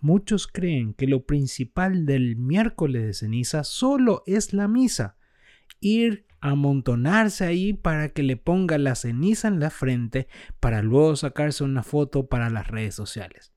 Muchos creen que lo principal del miércoles de ceniza solo es la misa. Ir a amontonarse ahí para que le ponga la ceniza en la frente para luego sacarse una foto para las redes sociales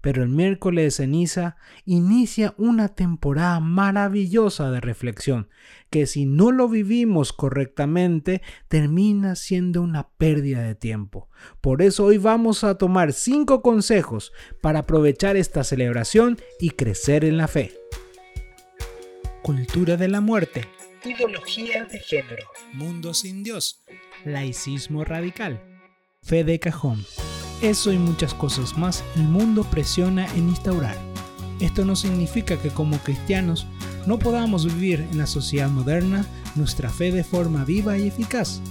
pero el miércoles de ceniza inicia una temporada maravillosa de reflexión, que si no lo vivimos correctamente termina siendo una pérdida de tiempo. Por eso hoy vamos a tomar cinco consejos para aprovechar esta celebración y crecer en la fe. Cultura de la muerte. Ideología de género. Mundo sin Dios. Laicismo radical. Fe de cajón. Eso y muchas cosas más el mundo presiona en instaurar. Esto no significa que como cristianos no podamos vivir en la sociedad moderna nuestra fe de forma viva y eficaz.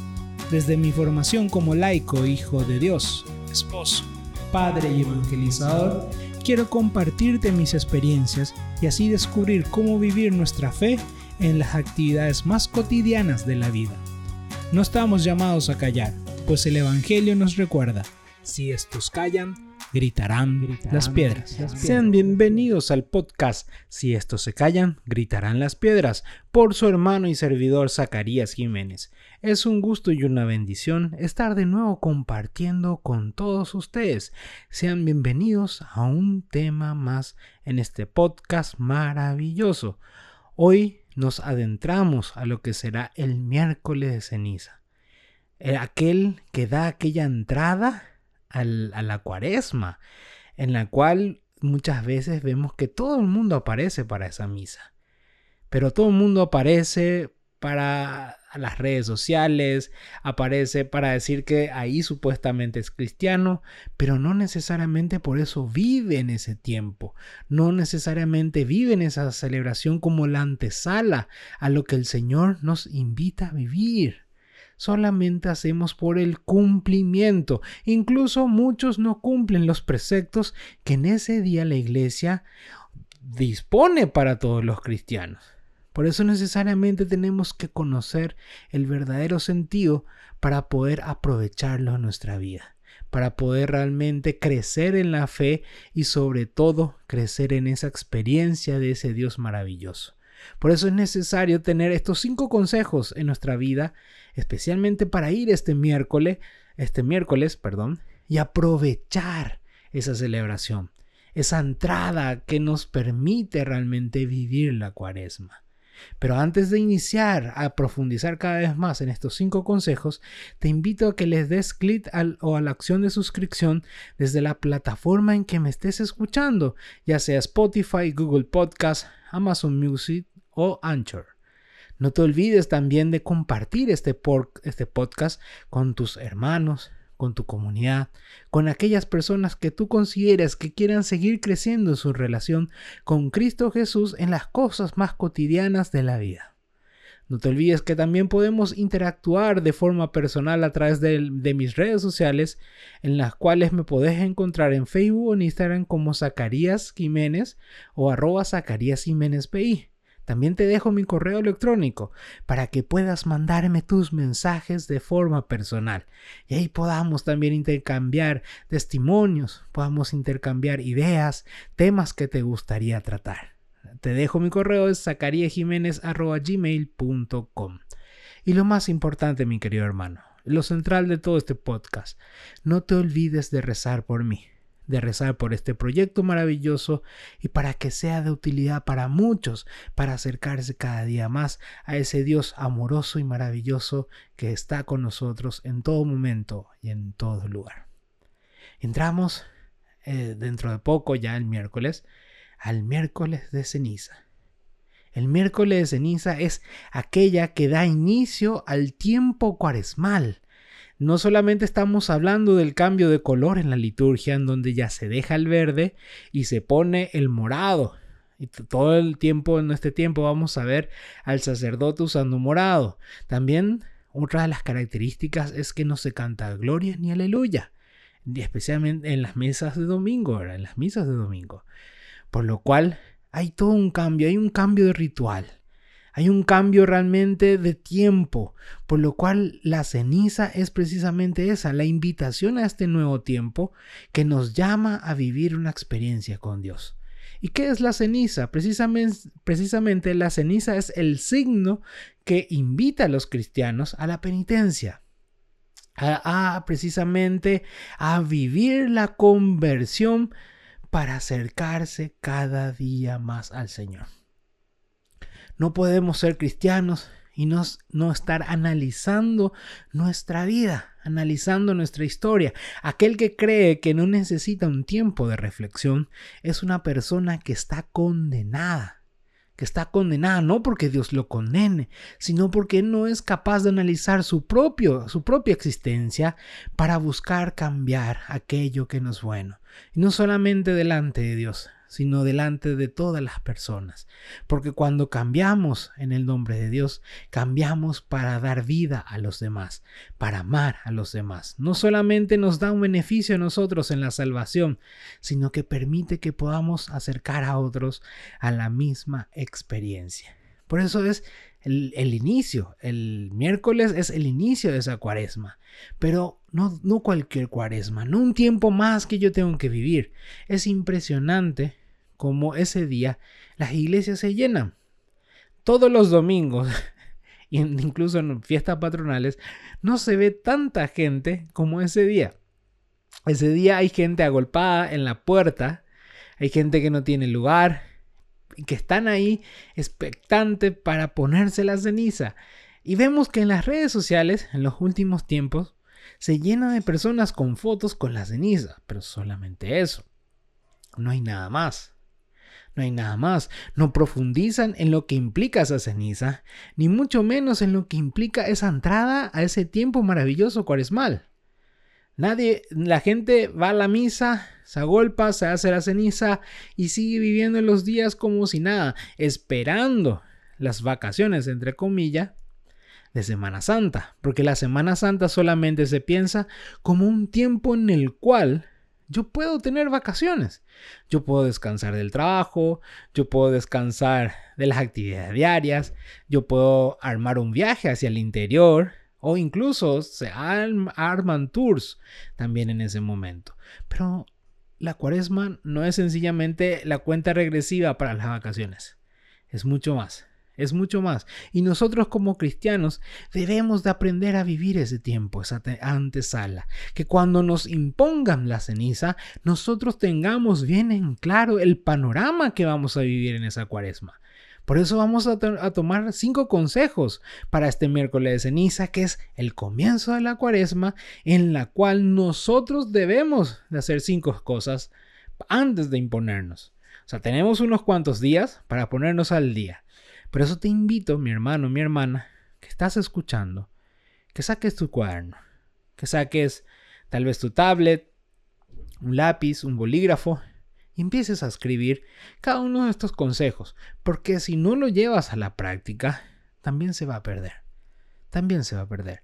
Desde mi formación como laico, hijo de Dios, esposo, padre y evangelizador, quiero compartirte mis experiencias y así descubrir cómo vivir nuestra fe en las actividades más cotidianas de la vida. No estamos llamados a callar, pues el Evangelio nos recuerda si estos callan, gritarán, las, piedras. Sean bienvenidos al podcast Si estos se callan, gritarán las piedras, por su hermano y servidor Zacarías Jiménez. Es un gusto y una bendición estar de nuevo compartiendo con todos ustedes. Sean bienvenidos a un tema más en este podcast maravilloso. Hoy nos adentramos a lo que será el miércoles de ceniza. Eh, aquel que da aquella entrada a la cuaresma, en la cual muchas veces vemos que todo el mundo aparece para esa misa. Pero todo el mundo aparece para las redes sociales, aparece para decir que ahí supuestamente es cristiano, pero no necesariamente por eso vive en ese tiempo, no necesariamente vive en esa celebración como la antesala a lo que el Señor nos invita a vivir solamente hacemos por el cumplimiento. Incluso muchos no cumplen los preceptos que en ese día la iglesia dispone para todos los cristianos. Por eso necesariamente tenemos que conocer el verdadero sentido para poder aprovecharlo en nuestra vida, para poder realmente crecer en la fe y sobre todo crecer en esa experiencia de ese Dios maravilloso. Por eso es necesario tener estos cinco consejos en nuestra vida, especialmente para ir este miércoles, este miércoles, perdón, y aprovechar esa celebración, esa entrada que nos permite realmente vivir la cuaresma. Pero antes de iniciar a profundizar cada vez más en estos cinco consejos, te invito a que les des clic o a la acción de suscripción desde la plataforma en que me estés escuchando, ya sea Spotify, Google Podcast, Amazon Music o Anchor. No te olvides también de compartir este, este podcast con tus hermanos, con tu comunidad, con aquellas personas que tú consideras que quieran seguir creciendo en su relación con Cristo Jesús en las cosas más cotidianas de la vida. No te olvides que también podemos interactuar de forma personal a través de, mis redes sociales, en las cuales me podés encontrar en Facebook o en Instagram como Zacarías Jiménez o arroba Zacarías Jiménez PI. También te dejo mi correo electrónico para que puedas mandarme tus mensajes de forma personal. Y ahí podamos también intercambiar testimonios, podamos intercambiar ideas, temas que te gustaría tratar. Te dejo mi correo es zacariajiménez.gmail.com Y lo más importante, mi querido hermano, lo central de todo este podcast, no te olvides de rezar por mí de rezar por este proyecto maravilloso y para que sea de utilidad para muchos, para acercarse cada día más a ese Dios amoroso y maravilloso que está con nosotros en todo momento y en todo lugar. Entramos eh, dentro de poco, ya el miércoles, al miércoles de ceniza. El miércoles de ceniza es aquella que da inicio al tiempo cuaresmal, no solamente estamos hablando del cambio de color en la liturgia, en donde ya se deja el verde y se pone el morado. Y todo el tiempo, en este tiempo, vamos a ver al sacerdote usando morado. También otra de las características es que no se canta gloria ni aleluya, especialmente en las mesas de domingo, en las misas de domingo. Por lo cual hay todo un cambio, hay un cambio de ritual. Hay un cambio realmente de tiempo, por lo cual la ceniza es precisamente esa, la invitación a este nuevo tiempo que nos llama a vivir una experiencia con Dios. ¿Y qué es la ceniza? Precisamente, precisamente la ceniza es el signo que invita a los cristianos a la penitencia. A, precisamente a vivir la conversión para acercarse cada día más al Señor. No podemos ser cristianos y no, no, estar analizando nuestra vida, analizando nuestra historia. Aquel que cree que no necesita un tiempo de reflexión es una persona que está condenada que está condenada no porque Dios lo condene, sino porque no es capaz de analizar su, propio, su propia existencia para buscar cambiar aquello que no es bueno. Y no solamente delante de Dios, sino delante de todas las personas. Porque cuando cambiamos en el nombre de Dios, cambiamos para dar vida a los demás, para amar a los demás. No solamente nos da un beneficio a nosotros en la salvación, sino que permite que podamos acercar a otros a la misma experiencia. Por eso es el, inicio, el miércoles es el inicio de esa cuaresma, pero no, no cualquier cuaresma, no un tiempo más que yo tengo que vivir. Es impresionante como ese día las iglesias se llenan. Todos los domingos, incluso en fiestas patronales, no se ve tanta gente como ese día. Ese día hay gente agolpada en la puerta, hay gente que no tiene lugar, que están ahí expectantes para ponerse la ceniza. Y vemos que en las redes sociales, en los últimos tiempos, se llena de personas con fotos con la ceniza, pero solamente eso. No hay nada más no hay nada más. No profundizan en lo que implica esa ceniza, ni mucho menos en lo que implica esa entrada a ese tiempo maravilloso cuaresmal. Nadie, la gente va a la misa, se agolpa, se hace la ceniza y sigue viviendo los días como si nada, esperando las vacaciones, entre comillas, de Semana Santa, porque la Semana Santa solamente se piensa como un tiempo en el cual yo puedo tener vacaciones. Yo puedo descansar del trabajo, yo puedo descansar de las actividades diarias, yo puedo armar un viaje hacia el interior o incluso se arman tours también en ese momento. Pero la cuaresma no es sencillamente la cuenta regresiva para las vacaciones, es mucho más es mucho más. Y nosotros como cristianos debemos de aprender a vivir ese tiempo, esa antesala, que cuando nos impongan la ceniza, nosotros tengamos bien en claro el panorama que vamos a vivir en esa cuaresma. Por eso vamos a, tomar cinco consejos para este miércoles de ceniza, que es el comienzo de la cuaresma, en la cual nosotros debemos de hacer cinco cosas antes de imponernos. O sea, tenemos unos cuantos días para ponernos al día. Por eso te invito, mi hermano, mi hermana, que estás escuchando, que saques tu cuaderno, que saques tal vez tu tablet, un lápiz, un bolígrafo y empieces a escribir cada uno de estos consejos, porque si no lo llevas a la práctica, también se va a perder. También se va a perder.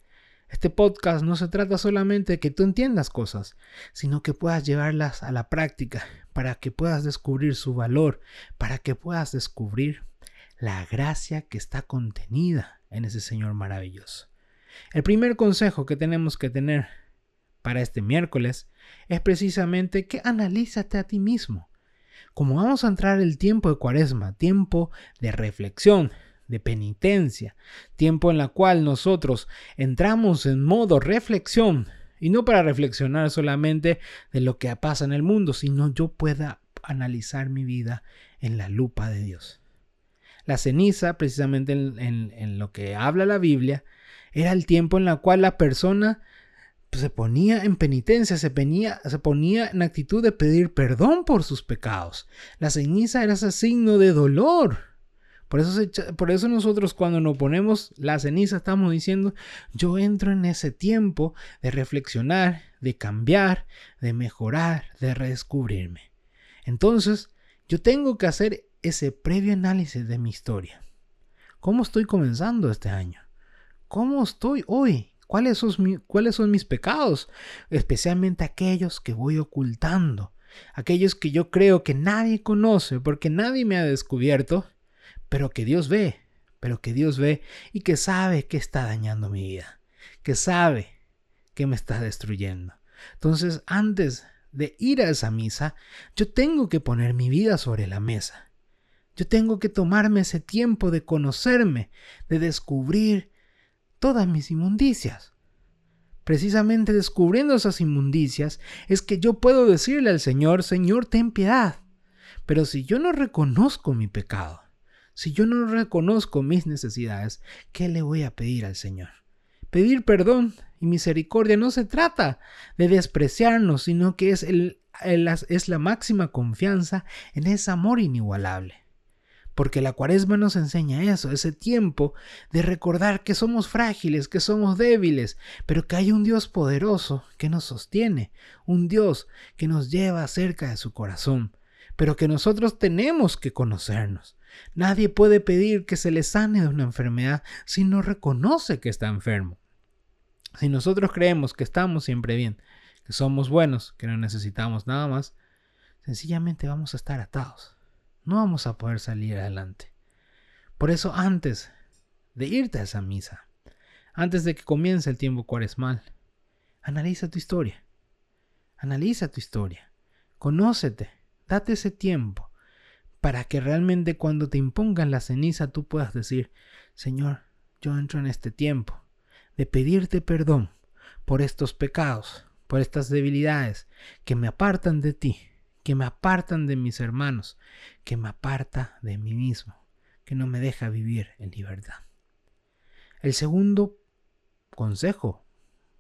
Este podcast no se trata solamente de que tú entiendas cosas, sino que puedas llevarlas a la práctica para que puedas descubrir su valor, para que puedas descubrir la gracia que está contenida en ese Señor maravilloso. El primer consejo que tenemos que tener para este miércoles es precisamente que analízate a ti mismo. Como vamos a entrar el tiempo de cuaresma, tiempo de reflexión, de penitencia, tiempo en la cual nosotros entramos en modo reflexión, y no para reflexionar solamente de lo que pasa en el mundo, sino yo pueda analizar mi vida en la lupa de Dios. La ceniza, precisamente en, lo que habla la Biblia, era el tiempo en el cual la persona pues, se ponía en penitencia, se ponía, se ponía en actitud de pedir perdón por sus pecados. La ceniza era ese signo de dolor. Por eso, por eso nosotros cuando nos ponemos la ceniza estamos diciendo, yo entro en ese tiempo de reflexionar, de cambiar, de mejorar, de redescubrirme. Entonces, yo tengo que hacer ese previo análisis de mi historia. ¿Cómo estoy comenzando este año? ¿Cómo estoy hoy? ¿Cuáles son, ¿Cuáles son mis pecados? Especialmente aquellos que voy ocultando, aquellos que yo creo que nadie conoce porque nadie me ha descubierto, pero que Dios ve, pero que Dios ve y que sabe que está dañando mi vida, que sabe que me está destruyendo. Entonces, antes de ir a esa misa, yo tengo que poner mi vida sobre la mesa. Yo tengo que tomarme ese tiempo de conocerme, de descubrir todas mis inmundicias. Precisamente descubriendo esas inmundicias es que yo puedo decirle al Señor, Señor, ten piedad. Pero si yo no reconozco mi pecado, si yo no reconozco mis necesidades, ¿qué le voy a pedir al Señor? Pedir perdón y misericordia no se trata de despreciarnos, sino que es, es la máxima confianza en ese amor inigualable. Porque la cuaresma nos enseña eso, ese tiempo de recordar que somos frágiles, que somos débiles, pero que hay un Dios poderoso que nos sostiene, un Dios que nos lleva cerca de su corazón, pero que nosotros tenemos que conocernos. Nadie puede pedir que se le sane de una enfermedad si no reconoce que está enfermo. Si nosotros creemos que estamos siempre bien, que somos buenos, que no necesitamos nada más, sencillamente vamos a estar atados no vamos a poder salir adelante. Por eso antes de irte a esa misa, antes de que comience el tiempo cuaresmal, analiza tu historia. Analiza tu historia. Conócete. Date ese tiempo para que realmente cuando te impongan la ceniza tú puedas decir, Señor, yo entro en este tiempo de pedirte perdón por estos pecados, por estas debilidades que me apartan de ti que me apartan de mis hermanos, que me aparta de mí mismo, que no me deja vivir en libertad. El segundo consejo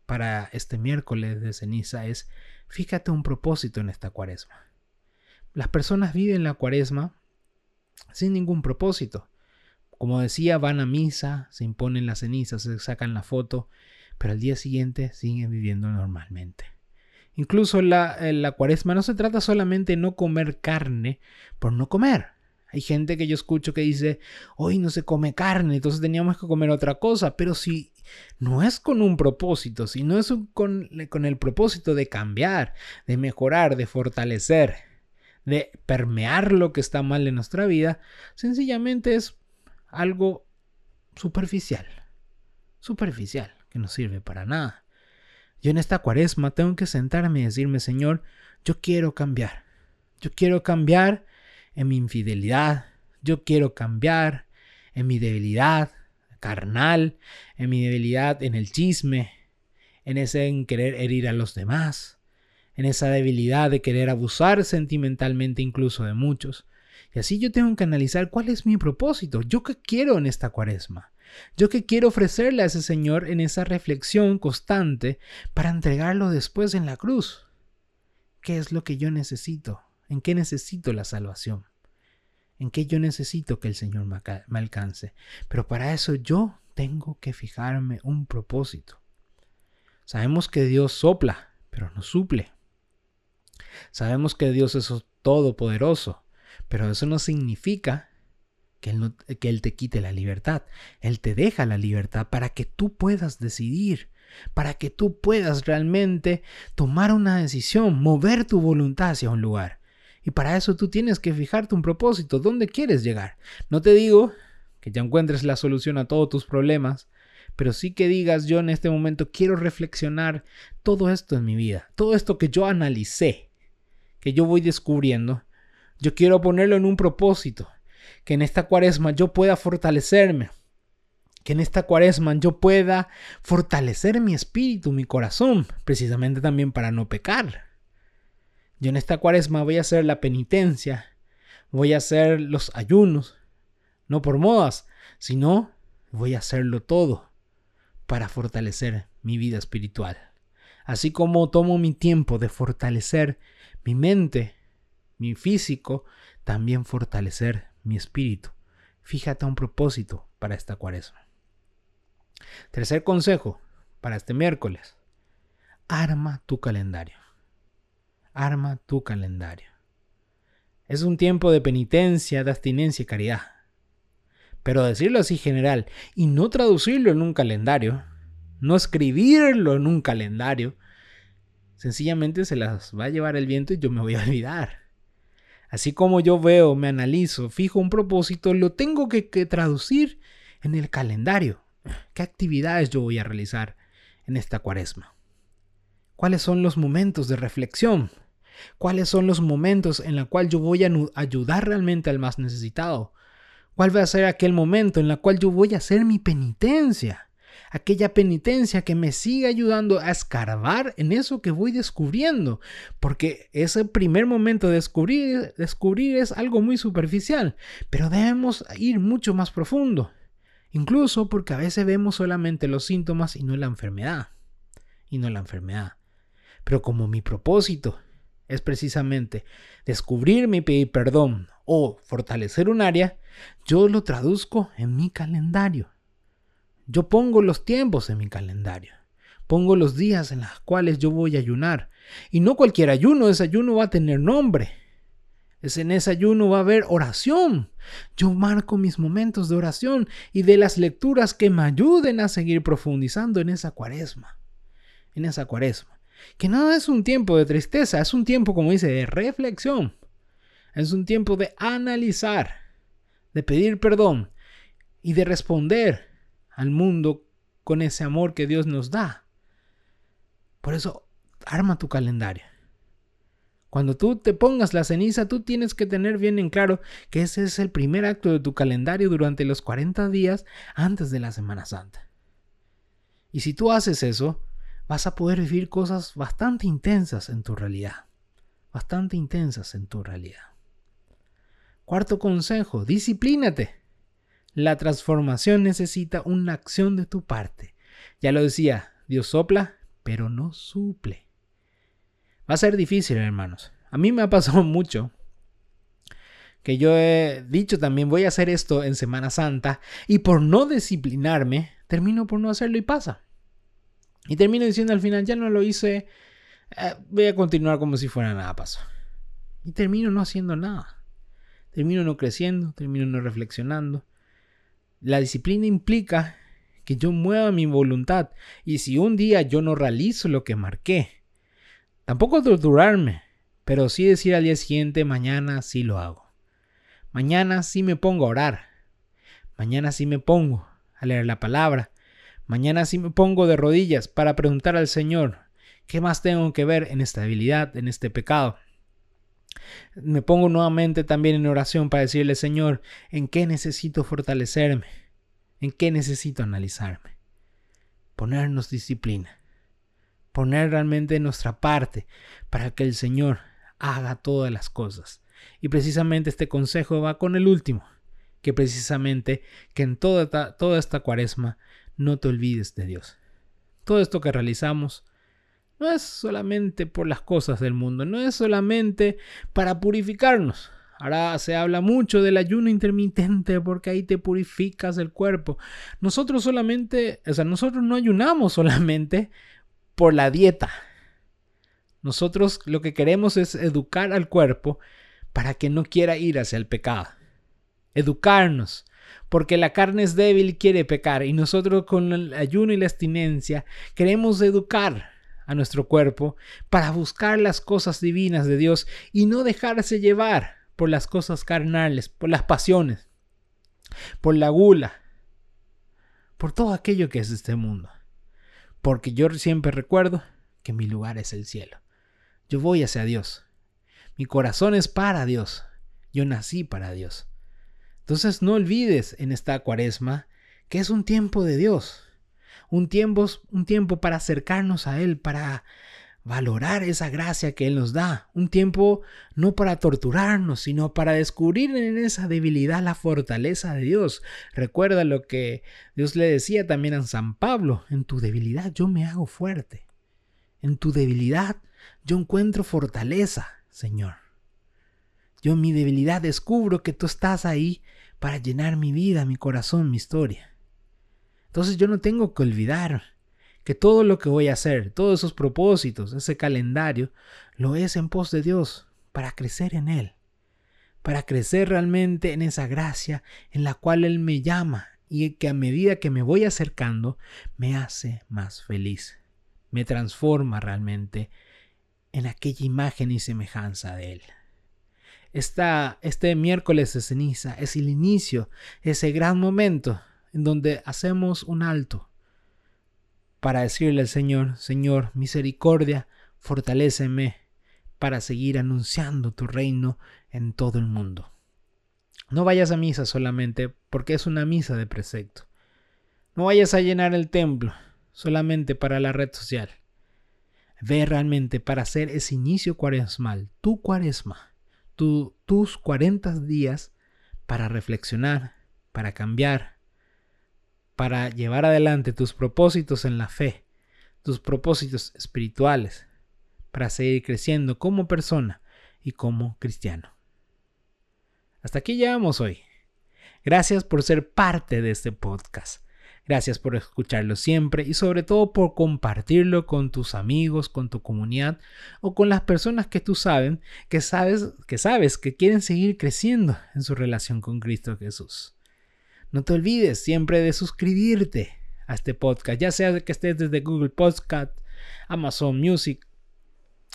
para este miércoles de ceniza es fíjate un propósito en esta cuaresma. Las personas viven la cuaresma sin ningún propósito. Como decía, van a misa, se imponen las cenizas, se sacan la foto, pero al día siguiente siguen viviendo normalmente. Incluso la, la cuaresma no se trata solamente de no comer carne por no comer. Hay gente que yo escucho que dice, hoy no se come carne, entonces teníamos que comer otra cosa, pero si no es con un propósito, si no es con, con el propósito de cambiar, de mejorar, de fortalecer, de permear lo que está mal en nuestra vida, sencillamente es algo superficial, superficial, que no sirve para nada. Yo en esta cuaresma tengo que sentarme y decirme, Señor, yo quiero cambiar. Yo quiero cambiar en mi infidelidad. Yo quiero cambiar en mi debilidad carnal, en mi debilidad en el chisme, en ese en querer herir a los demás, en esa debilidad de querer abusar sentimentalmente incluso de muchos. Y así yo tengo que analizar cuál es mi propósito, yo qué quiero en esta cuaresma. Yo que quiero ofrecerle a ese Señor en esa reflexión constante para entregarlo después en la cruz. ¿Qué es lo que yo necesito? ¿En qué necesito la salvación? ¿En qué yo necesito que el Señor me alcance? Pero para eso yo tengo que fijarme un propósito. Sabemos que Dios sopla, pero no suple. Sabemos que Dios es todopoderoso, pero eso no significa que él, te quite la libertad. Él te deja la libertad para que tú puedas decidir, para que tú puedas realmente tomar una decisión, mover tu voluntad hacia un lugar. Y para eso tú tienes que fijarte un propósito, dónde quieres llegar. No te digo que ya encuentres la solución a todos tus problemas, pero sí que digas yo en este momento quiero reflexionar todo esto en mi vida, todo esto que yo analicé, que yo voy descubriendo, yo quiero ponerlo en un propósito, que en esta cuaresma yo pueda fortalecerme, que en esta cuaresma yo pueda fortalecer mi espíritu, mi corazón, precisamente también para no pecar. Yo en esta cuaresma voy a hacer la penitencia, voy a hacer los ayunos, no por modas, sino voy a hacerlo todo para fortalecer mi vida espiritual. Así como tomo mi tiempo de fortalecer mi mente, mi físico, también fortalecer mi espíritu. Fíjate un propósito para esta cuaresma. Tercer consejo para este miércoles. Arma tu calendario. Arma tu calendario. Es un tiempo de penitencia, de abstinencia y caridad. Pero decirlo así general y no traducirlo en un calendario, no escribirlo en un calendario, sencillamente se las va a llevar el viento y yo me voy a olvidar. Así como yo veo, me analizo, fijo un propósito, lo tengo que, traducir en el calendario. ¿Qué actividades yo voy a realizar en esta cuaresma? ¿Cuáles son los momentos de reflexión? cuáles son los momentos en los cuales yo voy a ayudar realmente al más necesitado, cuál va a ser aquel momento en el cual yo voy a hacer mi penitencia, aquella penitencia que me siga ayudando a escarbar en eso que voy descubriendo, porque ese primer momento de descubrir, descubrir es algo muy superficial, pero debemos ir mucho más profundo, incluso porque a veces vemos solamente los síntomas y no la enfermedad, y no la enfermedad. Pero como mi propósito es precisamente descubrirme y pedir perdón o fortalecer un área, yo lo traduzco en mi calendario. Yo pongo los tiempos en mi calendario. Pongo los días en los cuales yo voy a ayunar. Y no cualquier ayuno, ese ayuno va a tener nombre. En ese ayuno va a haber oración. Yo marco mis momentos de oración y de las lecturas que me ayuden a seguir profundizando en esa cuaresma. En esa cuaresma. Que no es un tiempo de tristeza, es un tiempo, como dice, de reflexión. Es un tiempo de analizar, de pedir perdón y de responder al mundo con ese amor que Dios nos da. Por eso, arma tu calendario. Cuando tú te pongas la ceniza, tú tienes que tener bien en claro que ese es el primer acto de tu calendario durante los 40 días antes de la Semana Santa. Y si tú haces eso, vas a poder vivir cosas bastante intensas en tu realidad. Bastante intensas en tu realidad. Cuarto consejo, disciplínate. La transformación necesita una acción de tu parte. Ya lo decía, Dios sopla, pero no suple. Va a ser difícil, hermanos. A mí me ha pasado mucho que yo he dicho también voy a hacer esto en Semana Santa y por no disciplinarme, termino por no hacerlo y pasa. Y termino diciendo al final, ya no lo hice, eh, voy a continuar como si fuera nada pasó. Y termino no haciendo nada. Termino no creciendo, termino no reflexionando. La disciplina implica que yo mueva mi voluntad y si un día yo no realizo lo que marqué, tampoco torturarme, pero sí decir al día siguiente, mañana sí lo hago. Mañana sí me pongo a orar. Mañana sí me pongo a leer la palabra. Mañana sí me pongo de rodillas para preguntar al Señor, ¿qué más tengo que ver en esta debilidad, en este pecado? Me pongo nuevamente también en oración para decirle, Señor, ¿en qué necesito fortalecerme? ¿En qué necesito analizarme? Ponernos disciplina. Poner realmente nuestra parte para que el Señor haga todas las cosas. Y precisamente este consejo va con el último, que precisamente que en toda, toda esta cuaresma no te olvides de Dios. Todo esto que realizamos no es solamente por las cosas del mundo, no es solamente para purificarnos. Ahora se habla mucho del ayuno intermitente porque ahí te purificas el cuerpo. Nosotros solamente, o sea, nosotros no ayunamos solamente por la dieta. Nosotros lo que queremos es educar al cuerpo para que no quiera ir hacia el pecado. Educarnos, porque la carne es débil y quiere pecar, y nosotros con el ayuno y la abstinencia queremos educar a nuestro cuerpo para buscar las cosas divinas de Dios y no dejarse llevar por las cosas carnales, por las pasiones, por la gula, por todo aquello que es este mundo. Porque yo siempre recuerdo que mi lugar es el cielo. Yo voy hacia Dios. Mi corazón es para Dios. Yo nací para Dios. Entonces no olvides en esta cuaresma que es un tiempo de Dios un tiempo, un tiempo para acercarnos a Él, para valorar esa gracia que Él nos da, un tiempo no para torturarnos, sino para descubrir en esa debilidad la fortaleza de Dios. Recuerda lo que Dios le decía también a San Pablo, en tu debilidad yo me hago fuerte, en tu debilidad yo encuentro fortaleza, Señor. Yo en mi debilidad descubro que tú estás ahí para llenar mi vida, mi corazón, mi historia. Entonces yo no tengo que olvidar que todo lo que voy a hacer, todos esos propósitos, ese calendario, lo es en pos de Dios, para crecer en Él, para crecer realmente en esa gracia en la cual Él me llama y que a medida que me voy acercando, me hace más feliz, me transforma realmente en aquella imagen y semejanza de Él. Esta, este miércoles de ceniza es el inicio, ese gran momento en donde hacemos un alto para decirle al Señor, Señor, misericordia, fortaléceme para seguir anunciando tu reino en todo el mundo. No vayas a misa solamente porque es una misa de precepto. No vayas a llenar el templo solamente para la red social. Ve realmente para hacer ese inicio cuaresmal, tu cuaresma, tus 40 días para reflexionar, para cambiar, para llevar adelante tus propósitos en la fe, tus propósitos espirituales, para seguir creciendo como persona y como cristiano. Hasta aquí llegamos hoy. Gracias por ser parte de este podcast. Gracias por escucharlo siempre y sobre todo por compartirlo con tus amigos, con tu comunidad o con las personas que tú saben que sabes que sabes que quieren seguir creciendo en su relación con Cristo Jesús. No te olvides siempre de suscribirte a este podcast, ya sea que estés desde Google Podcast, Amazon Music,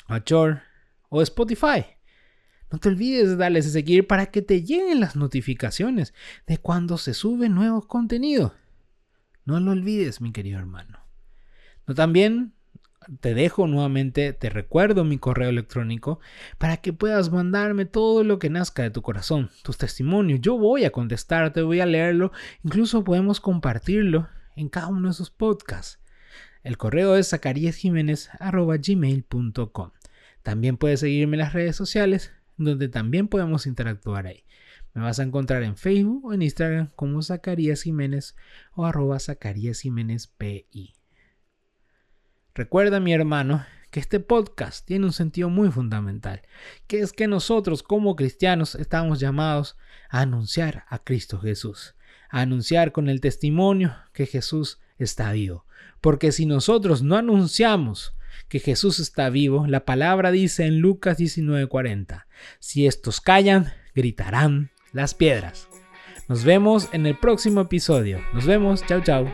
Anchor o Spotify. No te olvides de darles a seguir para que te lleguen las notificaciones de cuando se sube nuevo contenido. No lo olvides, mi querido hermano. No también te dejo nuevamente, te recuerdo mi correo electrónico para que puedas mandarme todo lo que nazca de tu corazón, tus testimonios. Yo voy a contestarte, voy a leerlo, incluso podemos compartirlo en cada uno de esos podcasts. El correo es zacariasjiménez.gmail.com También puedes seguirme en las redes sociales, donde también podemos interactuar ahí. Me vas a encontrar en Facebook o en Instagram como Zacarías Jiménez o arroba Zacarías Jiménez. Recuerda, mi hermano, que este podcast tiene un sentido muy fundamental, que es que nosotros como cristianos estamos llamados a anunciar a Cristo Jesús, a anunciar con el testimonio que Jesús está vivo. Porque si nosotros no anunciamos que Jesús está vivo, la palabra dice en Lucas 19:40, si estos callan, gritarán las piedras. Nos vemos en el próximo episodio. Nos vemos. Chao, chao.